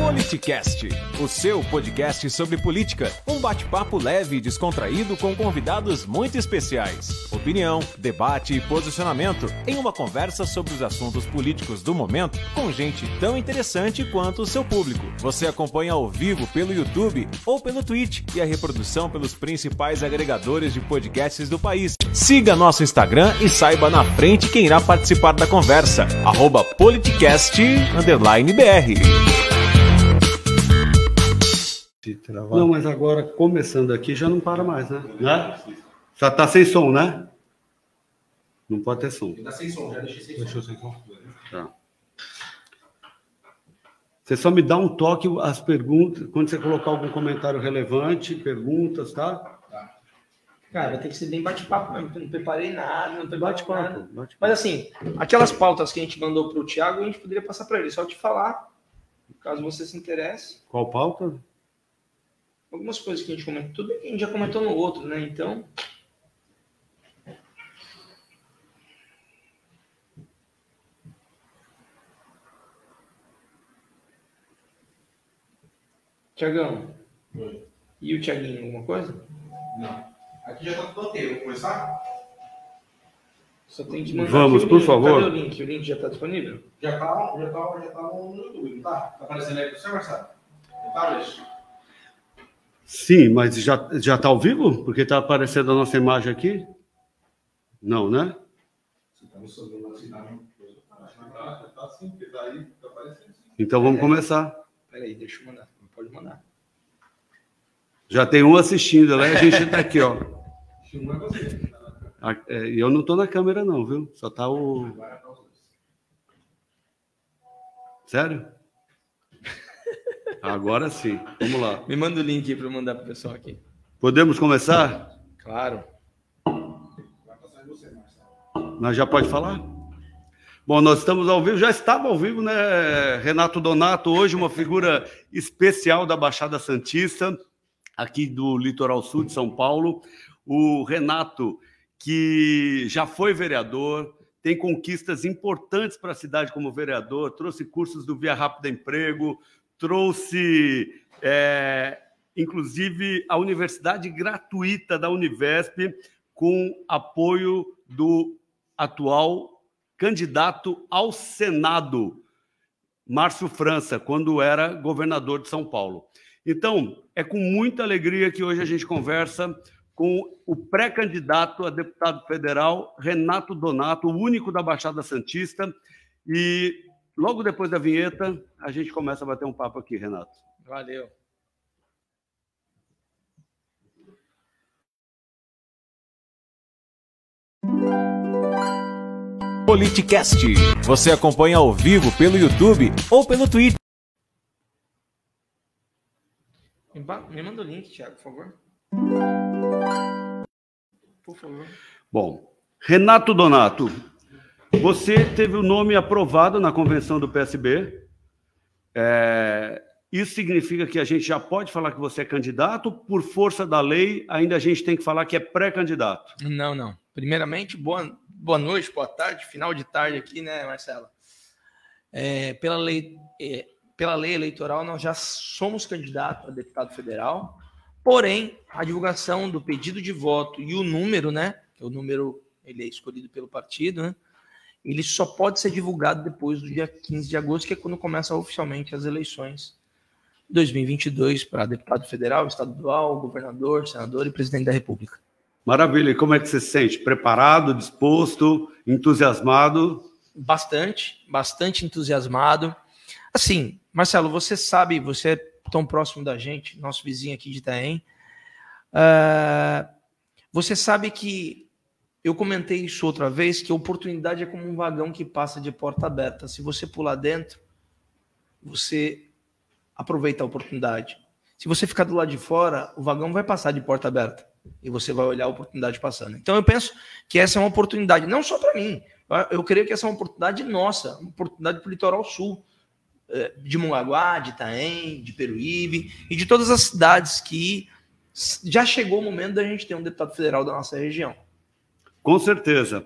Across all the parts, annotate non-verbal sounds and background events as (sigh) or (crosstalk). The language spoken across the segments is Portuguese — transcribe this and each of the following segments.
Politicast, o seu podcast sobre política. Um bate-papo leve e descontraído com convidados muito especiais. Opinião, debate e posicionamento em uma conversa sobre os assuntos políticos do momento com gente tão interessante quanto o seu público. Você acompanha ao vivo pelo YouTube ou pelo Twitch e a reprodução pelos principais agregadores de podcasts do país. Siga nosso Instagram e saiba na frente quem irá participar da conversa. Arroba politicast_br. Não, mas agora, começando aqui, já não para mais, né? né? Já está sem som, né? Não pode ter som. Está sem som, já deixei sem Deixou som. sem som. Tá. Você só me dá um toque as perguntas, quando você colocar algum comentário relevante, perguntas, tá? Tá. Cara, vai ter que ser bem bate-papo mesmo, não preparei nada, não preparei bate nada. Bate Mas assim, aquelas pautas que a gente mandou para o Thiago, a gente poderia passar para ele, só te falar, caso você se interesse. Qual pauta? Algumas coisas que a gente comentou, tudo que a gente já comentou no outro, né? Então. Tiagão. E o Tiaguinho, alguma coisa? Não. Aqui já está tudo ok. Vamos começar? Só tem que mandar Vamos, por favor. Cadê o link? O link já está disponível? Já está já tá, já tá no YouTube, não tá? Está aparecendo aí para você, Marcelo? Tá, Luiz? Sim, mas já já está ao vivo? Porque está aparecendo a nossa imagem aqui? Não, né? Então vamos começar. Peraí, deixa eu mandar. Pode mandar. Já tem um assistindo, né? A gente está aqui, ó. É, eu não estou na câmera, não, viu? Só está o. Sério? Agora sim. Vamos lá. Me manda o link para mandar para o pessoal aqui. Podemos começar? Claro. Nós já pode falar? Bom, nós estamos ao vivo, já estava ao vivo, né? Renato Donato, hoje uma figura especial da Baixada Santista, aqui do litoral sul de São Paulo. O Renato, que já foi vereador, tem conquistas importantes para a cidade como vereador, trouxe cursos do Via Rápida Emprego, trouxe, é, inclusive, a universidade gratuita da Univesp, com apoio do atual candidato ao Senado, Márcio França, quando era governador de São Paulo. Então, é com muita alegria que hoje a gente conversa com o pré-candidato a deputado federal, Renato Donato, o único da Baixada Santista, e Logo depois da vinheta, a gente começa a bater um papo aqui, Renato. Valeu. Politicast. Você acompanha ao vivo pelo YouTube ou pelo Twitter. Me manda o link, Thiago, por favor. Por favor. Bom, Renato Donato, você teve o nome aprovado na convenção do PSB. É, isso significa que a gente já pode falar que você é candidato, por força da lei, ainda a gente tem que falar que é pré-candidato. Não, não. Primeiramente, boa, boa noite, boa tarde, final de tarde aqui, né, Marcela? É, pela, lei, é, pela lei eleitoral, nós já somos candidato a deputado federal, porém, a divulgação do pedido de voto e o número, né, que é o número ele é escolhido pelo partido, né, ele só pode ser divulgado depois do dia 15 de agosto, que é quando começam oficialmente as eleições 2022 para deputado federal, estadual, governador, senador e presidente da República. Maravilha. E como é que você se sente? Preparado, disposto, entusiasmado? Bastante, bastante entusiasmado. Assim, Marcelo, você sabe, você é tão próximo da gente, nosso vizinho aqui de Itaém. Uh, você sabe que eu comentei isso outra vez, que a oportunidade é como um vagão que passa de porta aberta. Se você pular dentro, você aproveita a oportunidade. Se você ficar do lado de fora, o vagão vai passar de porta aberta e você vai olhar a oportunidade passando. Então eu penso que essa é uma oportunidade, não só para mim. Eu creio que essa é uma oportunidade nossa, uma oportunidade para o litoral sul, eh, de Mongaguá, de Itaém, de Peruíbe e de todas as cidades que já chegou o momento da gente ter um deputado federal da nossa região. Com certeza.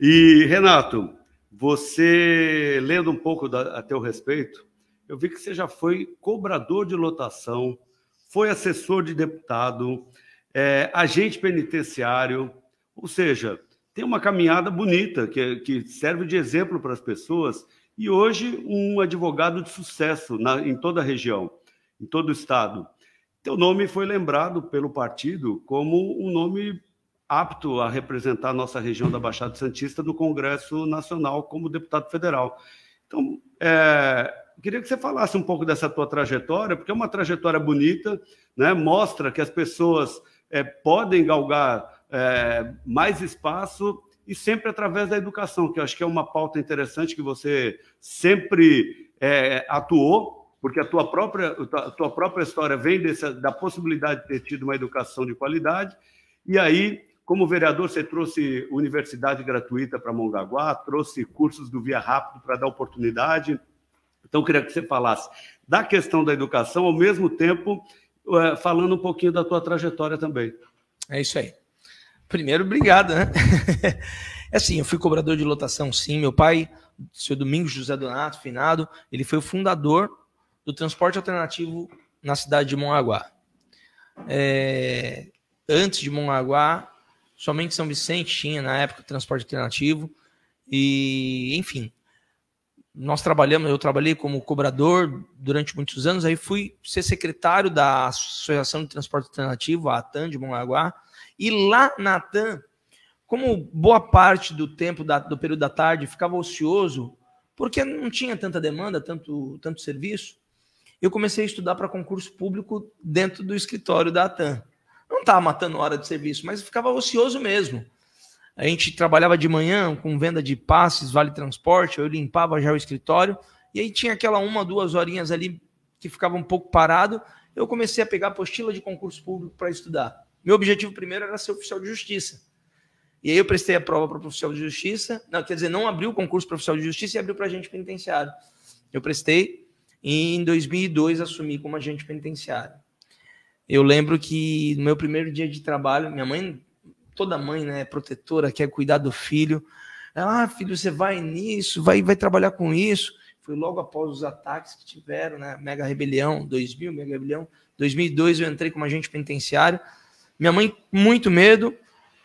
E, Renato, você, lendo um pouco da, a teu respeito, eu vi que você já foi cobrador de lotação, foi assessor de deputado, é, agente penitenciário, ou seja, tem uma caminhada bonita que, que serve de exemplo para as pessoas e hoje um advogado de sucesso na, em toda a região, em todo o estado. Teu nome foi lembrado pelo partido como um nome apto a representar a nossa região da Baixada Santista no Congresso Nacional como deputado federal. Então, é, queria que você falasse um pouco dessa tua trajetória, porque é uma trajetória bonita, né? mostra que as pessoas é, podem galgar é, mais espaço e sempre através da educação, que eu acho que é uma pauta interessante que você sempre é, atuou, porque a tua própria, a tua própria história vem desse, da possibilidade de ter tido uma educação de qualidade, e aí, como vereador, você trouxe universidade gratuita para Mongaguá, trouxe cursos do Via Rápido para dar oportunidade. Então, queria que você falasse da questão da educação, ao mesmo tempo, é, falando um pouquinho da tua trajetória também. É isso aí. Primeiro, obrigado, né? (laughs) É assim, eu fui cobrador de lotação, sim. Meu pai, seu Domingos José Donato, finado, ele foi o fundador do transporte alternativo na cidade de Mongaguá. É, antes de Mongaguá, somente São Vicente tinha, na época, transporte alternativo. E, enfim, nós trabalhamos, eu trabalhei como cobrador durante muitos anos, aí fui ser secretário da Associação de Transporte Alternativo, a ATAN de Mongaguá, e lá na ATAN, como boa parte do tempo da, do período da tarde ficava ocioso, porque não tinha tanta demanda, tanto, tanto serviço, eu comecei a estudar para concurso público dentro do escritório da ATAN. Não estava matando hora de serviço, mas ficava ocioso mesmo. A gente trabalhava de manhã com venda de passes, vale transporte, eu limpava já o escritório, e aí tinha aquela uma, duas horinhas ali que ficava um pouco parado. Eu comecei a pegar apostila de concurso público para estudar. Meu objetivo primeiro era ser oficial de justiça. E aí eu prestei a prova para oficial de justiça. Não, quer dizer, não abriu o concurso para oficial de justiça e abriu para agente penitenciário. Eu prestei e em 2002 assumi como agente penitenciário. Eu lembro que no meu primeiro dia de trabalho, minha mãe toda mãe, né, protetora, quer cuidar do filho. Ah, filho, você vai nisso, vai, vai trabalhar com isso. Foi logo após os ataques que tiveram, né, Mega Rebelião, 2000, Mega Rebelião. 2002 eu entrei como agente penitenciário. Minha mãe, muito medo.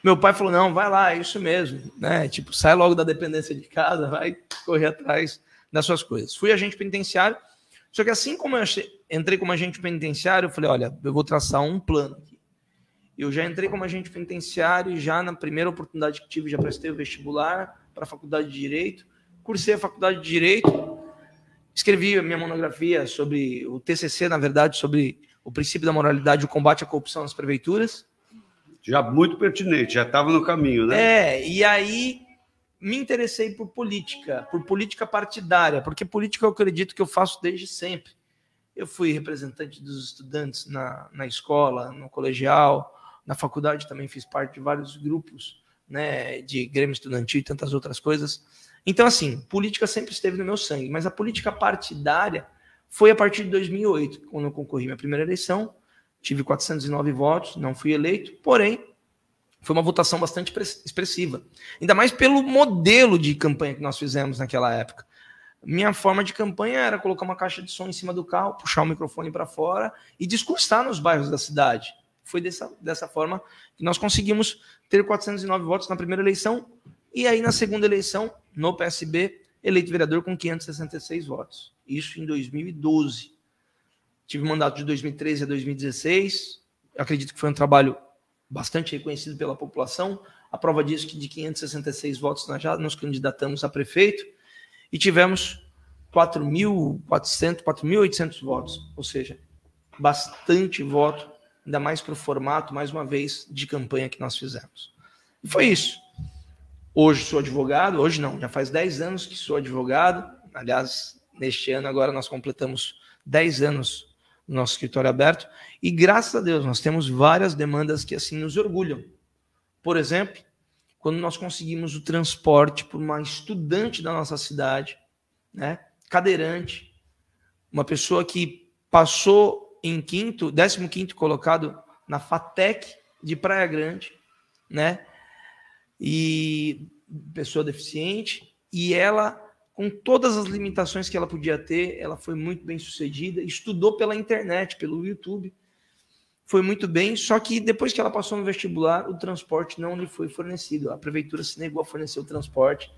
Meu pai falou: não, vai lá, é isso mesmo. Né? Tipo, sai logo da dependência de casa, vai correr atrás das suas coisas. Fui agente penitenciário. Só que assim como eu entrei como agente penitenciário, eu falei: olha, eu vou traçar um plano aqui. Eu já entrei como agente penitenciário e já na primeira oportunidade que tive, já prestei o vestibular para a faculdade de Direito, cursei a faculdade de Direito, escrevi a minha monografia sobre o TCC, na verdade, sobre o princípio da moralidade e o combate à corrupção nas prefeituras. Já muito pertinente, já estava no caminho, né? É, e aí me interessei por política, por política partidária, porque política eu acredito que eu faço desde sempre. Eu fui representante dos estudantes na, na escola, no colegial, na faculdade também fiz parte de vários grupos, né, de Grêmio Estudantil e tantas outras coisas. Então, assim, política sempre esteve no meu sangue, mas a política partidária foi a partir de 2008, quando eu concorri minha primeira eleição, tive 409 votos, não fui eleito, porém, foi uma votação bastante expressiva. Ainda mais pelo modelo de campanha que nós fizemos naquela época. Minha forma de campanha era colocar uma caixa de som em cima do carro, puxar o microfone para fora e discursar nos bairros da cidade. Foi dessa, dessa forma que nós conseguimos ter 409 votos na primeira eleição e aí na segunda eleição, no PSB, eleito vereador com 566 votos. Isso em 2012. Tive mandato de 2013 a 2016. Acredito que foi um trabalho bastante reconhecido pela população. A prova disso que de 566 votos nós já nos candidatamos a prefeito e tivemos 4.400, 4.800 votos, ou seja, bastante voto ainda mais para o formato, mais uma vez, de campanha que nós fizemos. E foi isso. Hoje sou advogado, hoje não, já faz 10 anos que sou advogado. Aliás, neste ano agora nós completamos 10 anos no nosso escritório aberto. E graças a Deus nós temos várias demandas que assim nos orgulham. Por exemplo, quando nós conseguimos o transporte para uma estudante da nossa cidade, né, cadeirante, uma pessoa que passou em quinto, décimo quinto colocado na FATEC de Praia Grande, né? E pessoa deficiente, e ela com todas as limitações que ela podia ter, ela foi muito bem sucedida, estudou pela internet, pelo YouTube, foi muito bem, só que depois que ela passou no vestibular, o transporte não lhe foi fornecido. A prefeitura se negou a fornecer o transporte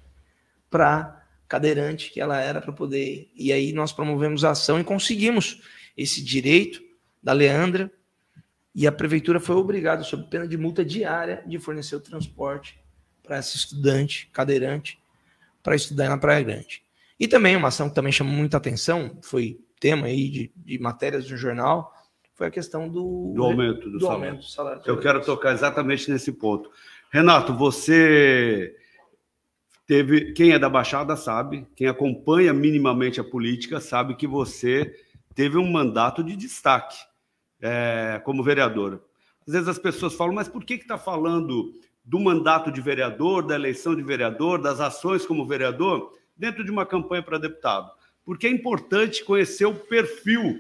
para cadeirante que ela era para poder. E aí nós promovemos a ação e conseguimos esse direito da Leandra, e a prefeitura foi obrigada, sob pena de multa diária, de fornecer o transporte para essa estudante cadeirante para estudar na Praia Grande. E também uma ação que também chamou muita atenção, foi tema aí de, de matérias no jornal, foi a questão do, do aumento do, do salário. aumento do salário. Eu quero tocar exatamente nesse ponto. Renato, você teve, quem é da Baixada sabe, quem acompanha minimamente a política sabe que você teve um mandato de destaque é, como vereador. Às vezes as pessoas falam, mas por que está falando do mandato de vereador, da eleição de vereador, das ações como vereador, dentro de uma campanha para deputado? Porque é importante conhecer o perfil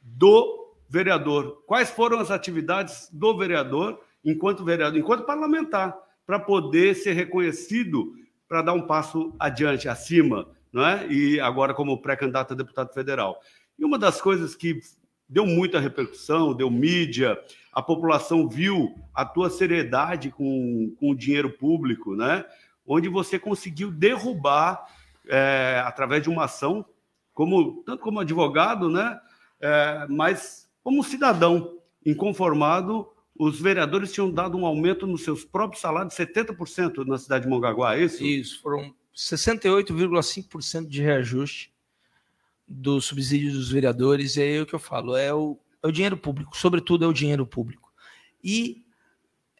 do vereador. Quais foram as atividades do vereador enquanto vereador, enquanto parlamentar, para poder ser reconhecido, para dar um passo adiante, acima, não é? E agora como pré-candidato a deputado federal. E uma das coisas que deu muita repercussão, deu mídia, a população viu a tua seriedade com, com o dinheiro público, né? Onde você conseguiu derrubar, é, através de uma ação, como, tanto como advogado, né? É, mas como cidadão inconformado, os vereadores tinham dado um aumento nos seus próprios salários de 70% na cidade de Mongaguá, é isso? Isso, foram 68,5% de reajuste do subsídio dos vereadores, é aí o que eu falo, é o, é o dinheiro público, sobretudo é o dinheiro público. E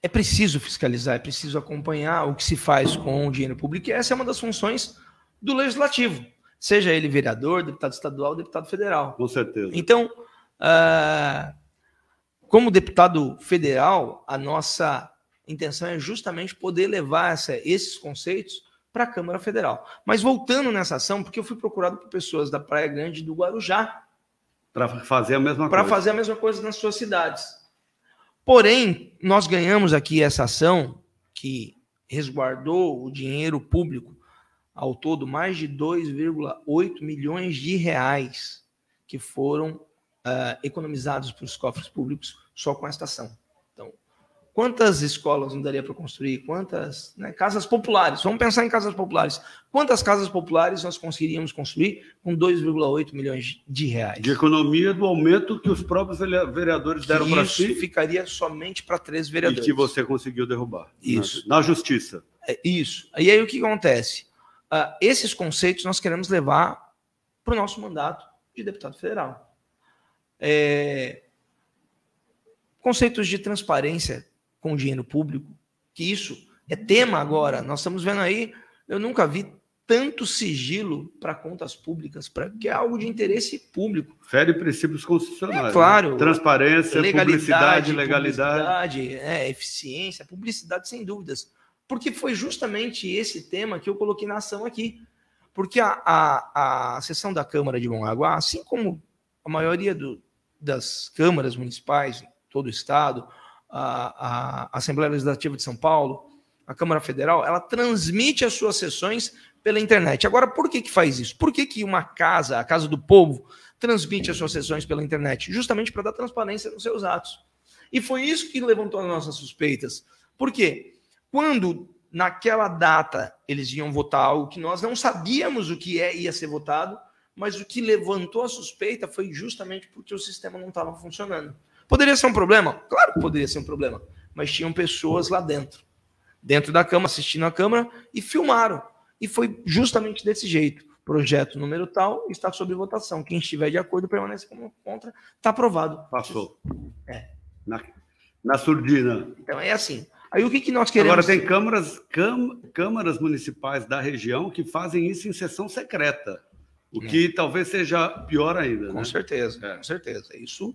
é preciso fiscalizar, é preciso acompanhar o que se faz com o dinheiro público, e essa é uma das funções do legislativo, seja ele vereador, deputado estadual, deputado federal. Com certeza. Então, como deputado federal, a nossa intenção é justamente poder levar essa, esses conceitos para a Câmara Federal. Mas voltando nessa ação, porque eu fui procurado por pessoas da Praia Grande do Guarujá. Para fazer a mesma Para fazer a mesma coisa nas suas cidades. Porém, nós ganhamos aqui essa ação que resguardou o dinheiro público ao todo mais de 2,8 milhões de reais que foram uh, economizados para os cofres públicos só com esta ação. Quantas escolas não daria para construir? Quantas né, casas populares? Vamos pensar em casas populares. Quantas casas populares nós conseguiríamos construir com 2,8 milhões de reais? De economia do aumento que os próprios vereadores deram para si. Isso ficaria somente para três vereadores. E que você conseguiu derrubar. Isso. Na, na justiça. É, isso. E aí o que acontece? Uh, esses conceitos nós queremos levar para o nosso mandato de deputado federal. É... Conceitos de transparência com dinheiro público, que isso é tema agora. Nós estamos vendo aí, eu nunca vi tanto sigilo para contas públicas, para que é algo de interesse público. Fere princípios constitucionais. É, né? claro. Né? Transparência, legalidade, publicidade, legalidade. Publicidade, é, eficiência, publicidade, sem dúvidas. Porque foi justamente esse tema que eu coloquei na ação aqui. Porque a, a, a sessão da Câmara de Mongaguá, assim como a maioria do, das câmaras municipais em todo o estado, a, a Assembleia Legislativa de São Paulo, a Câmara Federal, ela transmite as suas sessões pela internet. Agora, por que, que faz isso? Por que, que uma casa, a Casa do Povo, transmite as suas sessões pela internet? Justamente para dar transparência nos seus atos. E foi isso que levantou as nossas suspeitas. Por quê? Quando naquela data eles iam votar algo que nós não sabíamos o que é, ia ser votado, mas o que levantou a suspeita foi justamente porque o sistema não estava funcionando. Poderia ser um problema? Claro que poderia ser um problema. Mas tinham pessoas lá dentro, dentro da Câmara, assistindo a Câmara, e filmaram. E foi justamente desse jeito. Projeto número tal está sob votação. Quem estiver de acordo permanece como contra. Está aprovado. Passou. É. Na, na surdina. Então é assim. Aí o que, que nós queremos? Agora tem câmaras, câmaras municipais da região que fazem isso em sessão secreta. O que é. talvez seja pior ainda. Com né? certeza, é. com certeza. Isso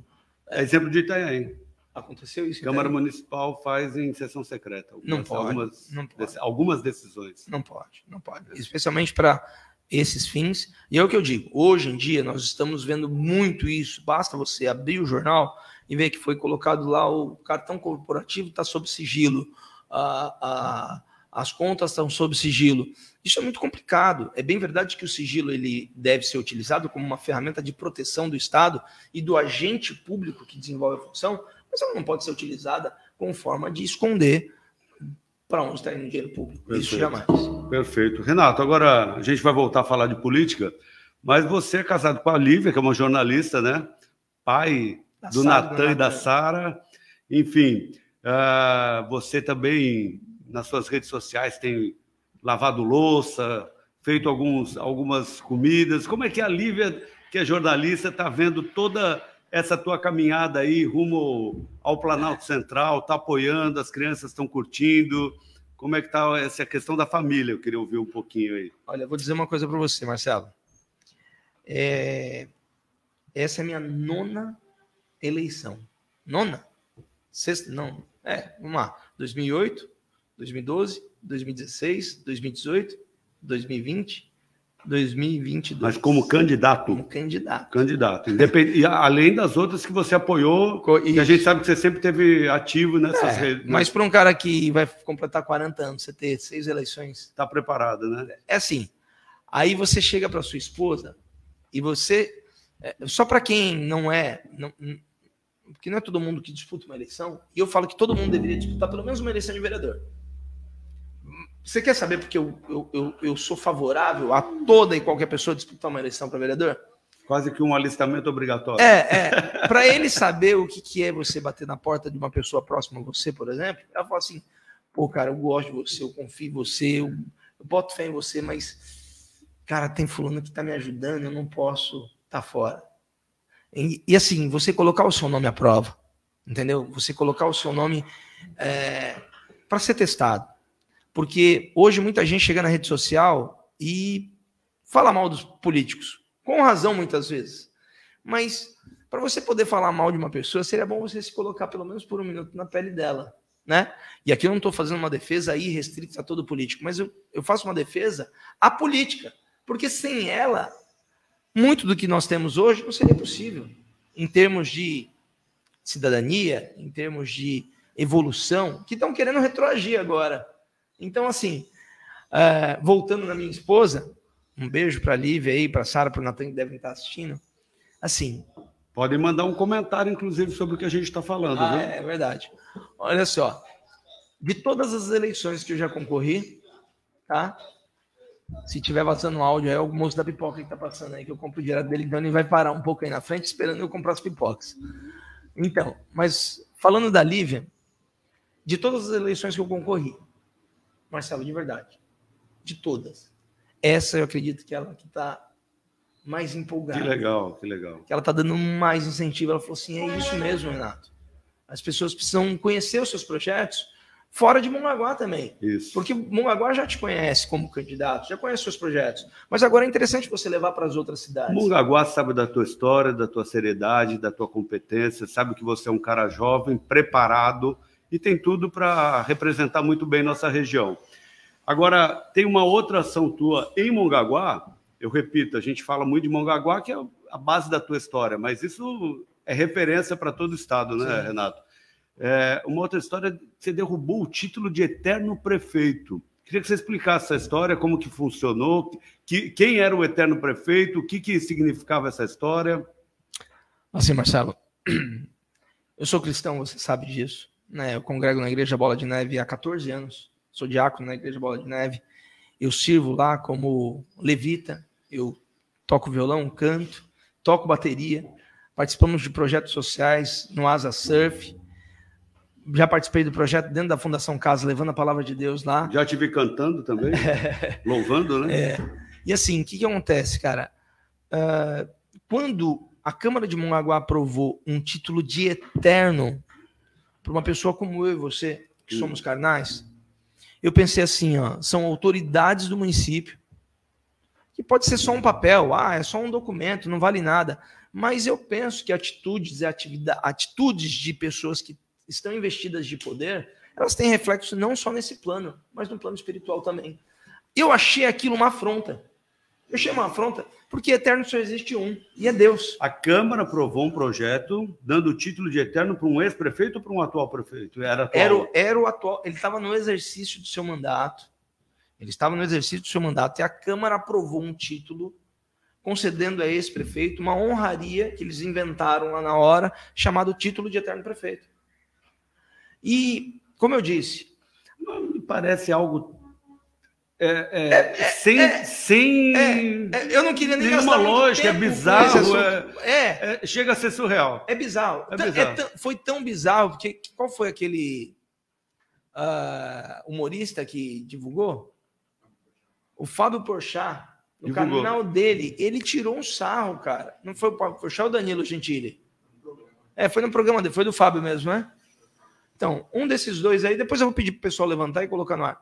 é exemplo de Itanhaém. Aconteceu isso. Câmara Itanhaém? Municipal faz em sessão secreta. Algumas, não pode. Algumas, não pode. algumas decisões. Não pode, não pode. Especialmente para esses fins. E é o que eu digo. Hoje em dia nós estamos vendo muito isso. Basta você abrir o jornal e ver que foi colocado lá o cartão corporativo está sob sigilo. A, a, as contas estão sob sigilo. Isso é muito complicado. É bem verdade que o sigilo ele deve ser utilizado como uma ferramenta de proteção do Estado e do agente público que desenvolve a função, mas ela não pode ser utilizada como forma de esconder para onde está indo o dinheiro público. Perfeito. Isso jamais. Perfeito. Renato, agora a gente vai voltar a falar de política, mas você é casado com a Lívia, que é uma jornalista, né? Pai Da do Natan e da. Sara. Enfim, ah, você também, nas suas redes sociais, tem lavado louça, feito alguns, algumas comidas. Como é que a Lívia, que é jornalista, está vendo toda essa tua caminhada aí rumo ao Planalto Central? Está apoiando, as crianças estão curtindo? Como é que está essa questão da família? Eu queria ouvir um pouquinho aí. Olha, eu vou dizer uma coisa para você, Marcelo. É, Essa é a minha nona eleição. Nona? Sexta? Não. É, vamos lá. 2008, 2012, 2016, 2018, 2020, 2022. Mas como candidato? Como candidato. Candidato. Independ... E além das outras que você apoiou, e a gente sabe que você sempre teve ativo nessas É, redes. mas para um cara que vai completar 40 anos, você ter seis eleições, Está preparado, né? é assim. Aí você chega para sua esposa e você. é, só para quem não é. Não- porque não é todo mundo que disputa uma eleição, e eu falo que todo mundo deveria disputar pelo menos uma eleição de vereador. Você quer saber porque eu, eu, eu, eu sou favorável a toda e qualquer pessoa disputar uma eleição para vereador? Quase que um alistamento obrigatório. É, é. Para ele saber o que, que é você bater na porta de uma pessoa próxima a você, por exemplo, ela fala assim: pô, cara, eu gosto de você, eu confio em você, eu, eu boto fé em você, mas, cara, tem fulano que tá me ajudando, eu não posso estar fora. E, e, assim, você colocar o seu nome à prova, entendeu? Você colocar o seu nome para ser testado. Porque hoje muita gente chega na rede social e fala mal dos políticos, com razão muitas vezes. Mas para você poder falar mal de uma pessoa, seria bom você se colocar pelo menos por um minuto na pele dela, né? E aqui eu não estou fazendo uma defesa aí restrita a todo político, mas eu, eu faço uma defesa à política, porque sem ela, muito do que nós temos hoje não seria possível, em termos de cidadania, em termos de evolução, que estão querendo retroagir agora. Então, assim, é, voltando na minha esposa, um beijo para a Lívia aí, para a Sara, para o Natan que devem estar assistindo. Assim, Podem mandar um comentário, inclusive, sobre o que a gente está falando. ah, viu? é verdade. Olha só, de todas as eleições que eu já concorri, tá? Se tiver vazando áudio, é o moço da pipoca que tá passando aí, que eu compro direto dele, então ele vai parar um pouco aí na frente, esperando eu comprar as pipocas. Então, mas falando da Lívia, de todas as eleições que eu concorri, Marcelo, de verdade, de todas, essa eu acredito que ela que tá mais empolgada Que legal, que legal. que ela tá dando mais incentivo. Ela falou assim: é isso mesmo, Renato. As pessoas precisam conhecer os seus projetos fora de Mongaguá também. Isso. Porque Mongaguá já te conhece como candidato, já conhece seus projetos. Mas agora é interessante você levar para as outras cidades. Mongaguá sabe da tua história, da tua seriedade, da tua competência, sabe que você é um cara jovem, preparado e tem tudo para representar muito bem nossa região. Agora, tem uma outra ação tua em Mongaguá, eu repito, a gente fala muito de Mongaguá, que é a base da tua história, mas isso é referência para todo o estado, né, Sim. Renato? É, uma outra história, você derrubou o título de eterno prefeito. Queria que você explicasse essa história, como que funcionou, que, quem era o eterno prefeito, o que, que significava essa história. Assim, Marcelo, (clears throat) eu sou cristão, você sabe disso. Né? Eu congrego na Igreja Bola de Neve há 14 anos. Sou diácono na Igreja Bola de Neve. Eu sirvo lá como levita. Eu toco violão, canto, toco bateria. Participamos de projetos sociais no Asa Surf. Já participei do projeto dentro da Fundação Casa, levando a palavra de Deus lá. Já te vi cantando também, (laughs) louvando, né? E assim, o que, que acontece, cara? Ah, quando a Câmara de Mongaguá aprovou um título de eterno para uma pessoa como eu e você, que Hum. somos carnais, eu pensei assim, ó, são autoridades do município, que pode ser só um papel, ah, é só um documento, não vale nada. Mas eu penso que atitudes e atitudes de pessoas que estão investidas de poder, elas têm reflexo não só nesse plano, mas no plano espiritual também. Eu achei aquilo uma afronta. Eu chamo uma afronta porque eterno só existe um, e é Deus. A Câmara aprovou um projeto dando o título de eterno para um ex-prefeito ou para um atual prefeito? Era, atual. Era, o- era o atual. Ele estava no exercício do seu mandato. Ele estava no exercício do seu mandato e a Câmara aprovou um título concedendo a esse prefeito uma honraria que eles inventaram lá na hora, chamado título de eterno prefeito. E, como eu disse, Me parece algo é, é, sem, sem é, eu não queria nem nenhuma lógica, é bizarro. É, É, é, chega a ser surreal. É bizarro. É bizarro. tão- foi tão bizarro, porque qual foi aquele ah, humorista que divulgou? O Fábio Porchat, no Divulgou. canal dele, ele tirou um sarro, cara. Não foi o Fábio Porchat ou o Danilo Gentili? É, foi no programa dele, foi do Fábio mesmo, né? Então, um desses dois aí, depois eu vou pedir pro pessoal levantar e colocar no ar.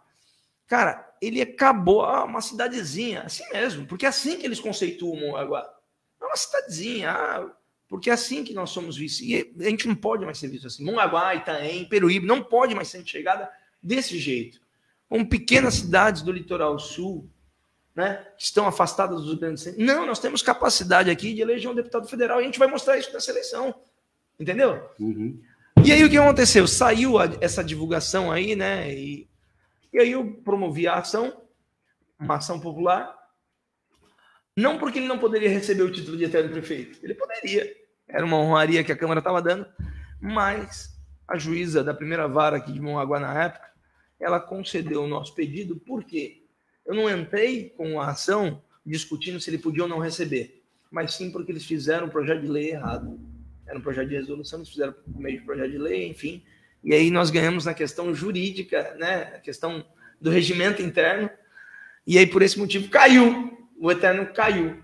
Cara, ele acabou ah, uma cidadezinha, assim mesmo, porque é assim que eles conceituam Mongaguá. É uma cidadezinha, ah, porque é assim que nós somos vistos. E a gente não pode mais ser visto assim. Mongaguá, Itaém, Peruíbe, não pode mais ser enxergada desse jeito. Como pequenas cidades do litoral sul, né, que estão afastadas dos grandes centros. Não, nós temos capacidade aqui de eleger um deputado federal e a gente vai mostrar isso nessa eleição. Entendeu? Uhum. E aí o que aconteceu? Saiu a- essa divulgação aí, né? E, e aí eu promovi a ação, uma ação popular, não porque ele não poderia receber o título de eterno prefeito. Ele poderia. Era uma honraria que a Câmara estava dando, mas a juíza da primeira vara aqui de Mongaguá na época, ela concedeu o nosso pedido, por quê? Eu não entrei com a ação discutindo se ele podia ou não receber, mas sim porque eles fizeram um projeto de lei errado era um projeto de resolução, eles fizeram por meio de projeto de lei, enfim. E aí nós ganhamos na questão jurídica, né? A questão do regimento interno. E aí, por esse motivo, caiu. O Eterno caiu.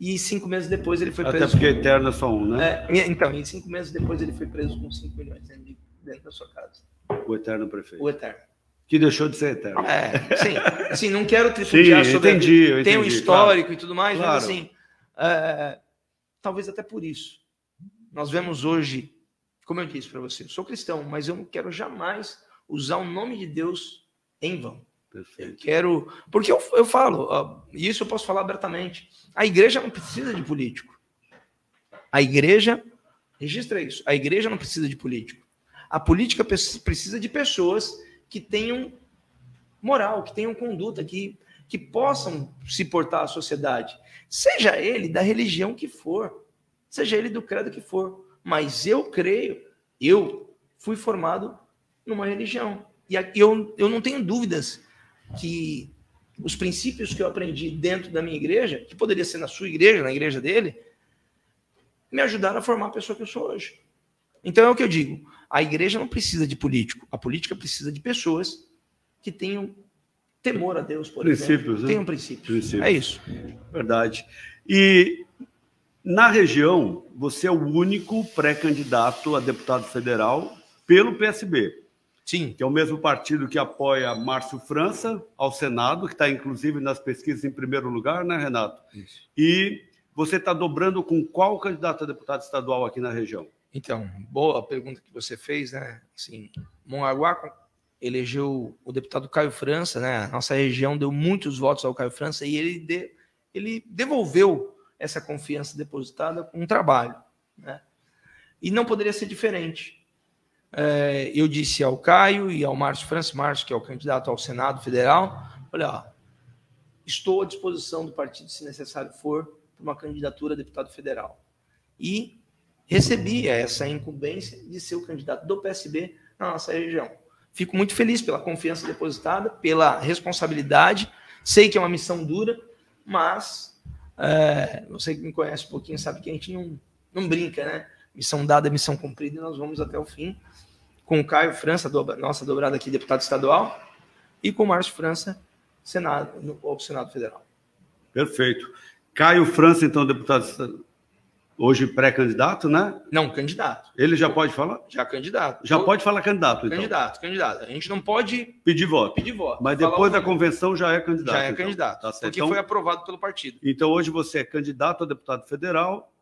E cinco meses depois ele foi Até preso. porque eterno é só um, né? É, então, e cinco meses depois ele foi preso com 5 milhões dentro, de- dentro da sua casa. O eterno prefeito. O Eterno. Que deixou de ser eterno. É, sim. Assim, não quero tripudiar Sim, sobre entendi, eu tem um entendi, histórico e tudo mais, Claro. mas assim, é, talvez até por isso. Nós vemos hoje, como eu disse para você, eu sou cristão, mas eu não quero jamais usar o nome de Deus em vão. Eu Perfeito. quero. Porque eu, eu falo, e isso eu posso falar abertamente: a igreja não precisa de político. A igreja, registra isso, a igreja não precisa de político. A política precisa de pessoas que tenham moral, que tenham conduta, que, que possam se portar à sociedade. Seja ele da religião que for, seja ele do credo que for. Mas eu creio, eu fui formado numa religião. E eu, eu não tenho dúvidas que os princípios que eu aprendi dentro da minha igreja, que poderia ser na sua igreja, na igreja dele, me ajudaram a formar a pessoa que eu sou hoje. Então é o que eu digo: a igreja não precisa de político, a política precisa de pessoas que tenham temor a Deus, por Princípios, exemplo. né? Tenham princípios. Princípios. É isso. Verdade. E na região, você é o único pré-candidato a deputado federal pelo PSB, Sim. que é o mesmo partido que apoia Márcio França ao Senado, que está inclusive nas pesquisas em primeiro lugar, né, Renato? E você está dobrando com qual candidato a deputado estadual aqui na região? Então, boa pergunta que você fez, né? Assim, Mongaguá elegeu o deputado Caio França, né? Nossa região deu muitos votos ao Caio França e ele, de- ele devolveu essa confiança depositada com um trabalho, né? E não poderia ser diferente. É, eu disse ao Caio e ao Márcio França, Márcio, que é o candidato ao Senado Federal, olha, ó, estou à disposição do partido, se necessário for, para uma candidatura a deputado federal. E recebi essa incumbência de ser o candidato do PSB na nossa região. Fico muito feliz pela confiança depositada, pela responsabilidade. Sei que é uma missão dura, mas é, você que me conhece um pouquinho sabe que a gente não, não brinca, né? Missão dada missão cumprida e nós vamos até o fim. Com o Caio França, dobra- nossa dobrada aqui, deputado estadual, e com o Márcio França, Senado, no, Senado Federal. Perfeito. Caio França, então, deputado hoje pré-candidato, né? Não, candidato. Ele já pode falar? Já candidato. Já Ou- pode falar candidato, então. Candidato, candidato. A gente não pode Pedir voto. pedir voto. Mas depois da convenção já é candidato. Já é então. candidato. Tá certo. porque Então, foi aprovado pelo partido. então hoje você é candidato a deputado federal,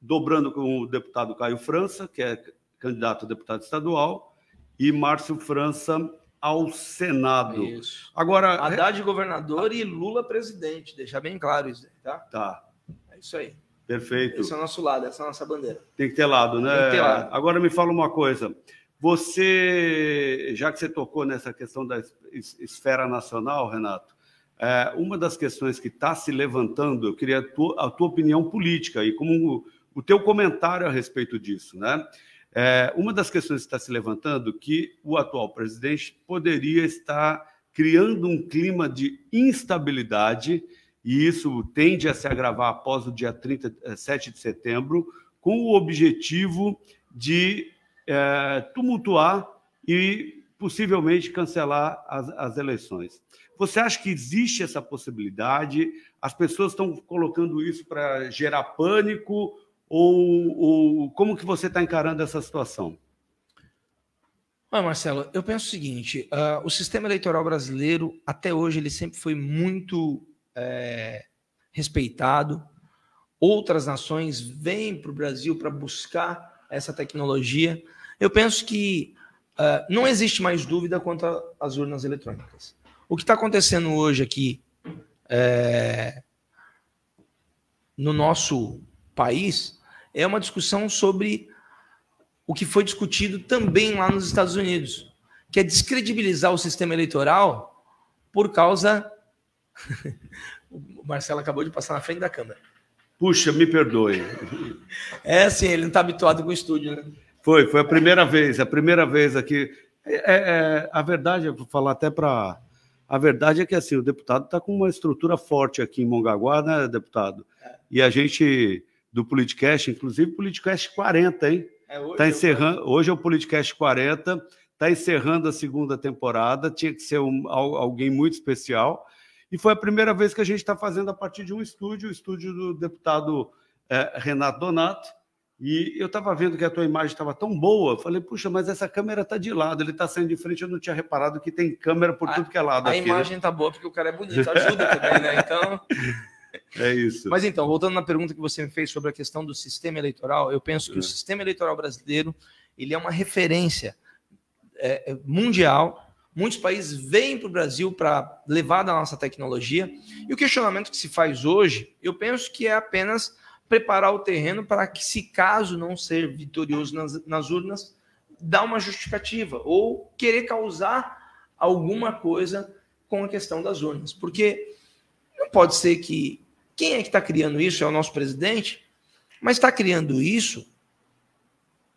dobrando com o deputado Caio França, que é candidato a deputado estadual, e Márcio França ao Senado. Isso. Agora, Haddad governador e Lula presidente. Deixar bem claro isso, aí, tá? tá, É isso aí. Perfeito. Esse é o nosso lado, essa é a nossa bandeira. Tem que ter lado, né? Tem que ter lado. Agora me fala uma coisa. Você, já que você tocou nessa questão da es- es- esfera nacional, Renato, é, uma das questões que está se levantando, eu queria a tua, a tua opinião política e como o, o teu comentário a respeito disso, né? É, uma das questões que está se levantando que o atual presidente poderia estar criando um clima de instabilidade e isso tende a se agravar após o dia 37 de setembro, com o objetivo de eh, tumultuar e possivelmente cancelar as, as eleições. Você acha que existe essa possibilidade? As pessoas estão colocando isso para gerar pânico? Ou, ou como que você está encarando essa situação? Marcelo, eu penso o seguinte: ah, o sistema eleitoral brasileiro, até hoje, ele sempre foi muito eh, respeitado. Outras nações vêm para o Brasil para buscar essa tecnologia. Eu penso que ah, não existe mais dúvida quanto às urnas eletrônicas. O que está acontecendo hoje aqui eh, no nosso país é uma discussão sobre o que foi discutido também lá nos Estados Unidos, que é descredibilizar o sistema eleitoral por causa. (laughs) o Marcelo acabou de passar na frente da câmera. Puxa, me perdoe. (laughs) É assim, ele não está habituado com o estúdio, né? Foi, foi a primeira vez, a primeira vez aqui. É, é, a verdade, eu vou falar até para. A verdade é que assim, o deputado está com uma estrutura forte aqui em Mongaguá, né, deputado? E a gente, do Politicast, inclusive Politicast 40, hein? É hoje, Está encerrando. Hoje é o Politicast 40, está encerrando a segunda temporada. Tinha que ser um- al- alguém muito especial. E foi a primeira vez que a gente está fazendo a partir de um estúdio, o estúdio do deputado eh, Renato Donato. E eu estava vendo que a tua imagem estava tão boa. Falei, puxa, mas essa câmera está de lado, ele está saindo de frente. Eu não tinha reparado que tem câmera por A- tudo que é lado A aqui. né? imagem tá boa porque o cara é bonito, ajuda também, né? Então. (laughs) É isso. Mas então, voltando na pergunta que você me fez sobre a questão do sistema eleitoral, eu penso que É. o sistema eleitoral brasileiro ele é uma referência é, mundial. Muitos países vêm para o Brasil para levar da nossa tecnologia. E o questionamento que se faz hoje, eu penso que é apenas preparar o terreno para que, se caso não ser vitorioso nas, nas urnas, dar uma justificativa ou querer causar alguma coisa com a questão das urnas. Porque não pode ser que quem é que está criando isso é o nosso presidente, mas está criando isso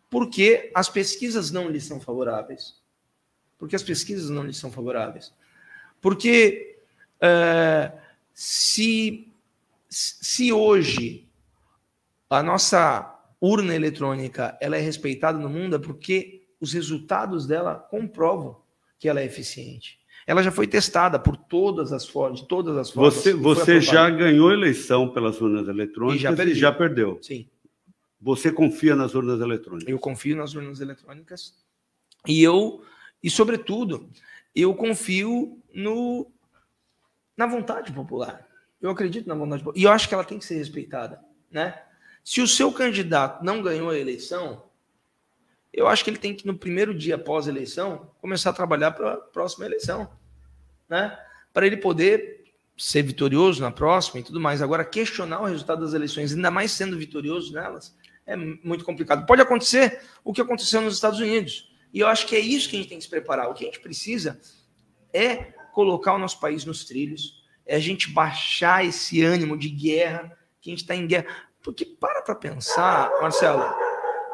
porque as pesquisas não lhe são favoráveis. Porque as pesquisas não lhe são favoráveis. Porque é, se, se hoje a nossa urna eletrônica ela é respeitada no mundo, é porque os resultados dela comprovam que ela é eficiente. Ela já foi testada por todas as formas, de todas as formas. Você, você já ganhou eleição pelas urnas eletrônicas E já e já perdeu. Sim. Você confia nas urnas eletrônicas? Eu confio nas urnas eletrônicas e eu e sobretudo eu confio no na vontade popular. Eu acredito na vontade popular e eu acho que ela tem que ser respeitada, né? Se o seu candidato não ganhou a eleição, eu acho que ele tem que no primeiro dia após a eleição começar a trabalhar para a próxima eleição, né? Para ele poder ser vitorioso na próxima e tudo mais. Agora questionar o resultado das eleições, ainda mais sendo vitorioso nelas, é muito complicado. Pode acontecer o que aconteceu nos Estados Unidos. E eu acho que é isso que a gente tem que se preparar. O que a gente precisa é colocar o nosso país nos trilhos, é a gente baixar esse ânimo de guerra, que a gente está em guerra. Porque para para pensar, Marcelo,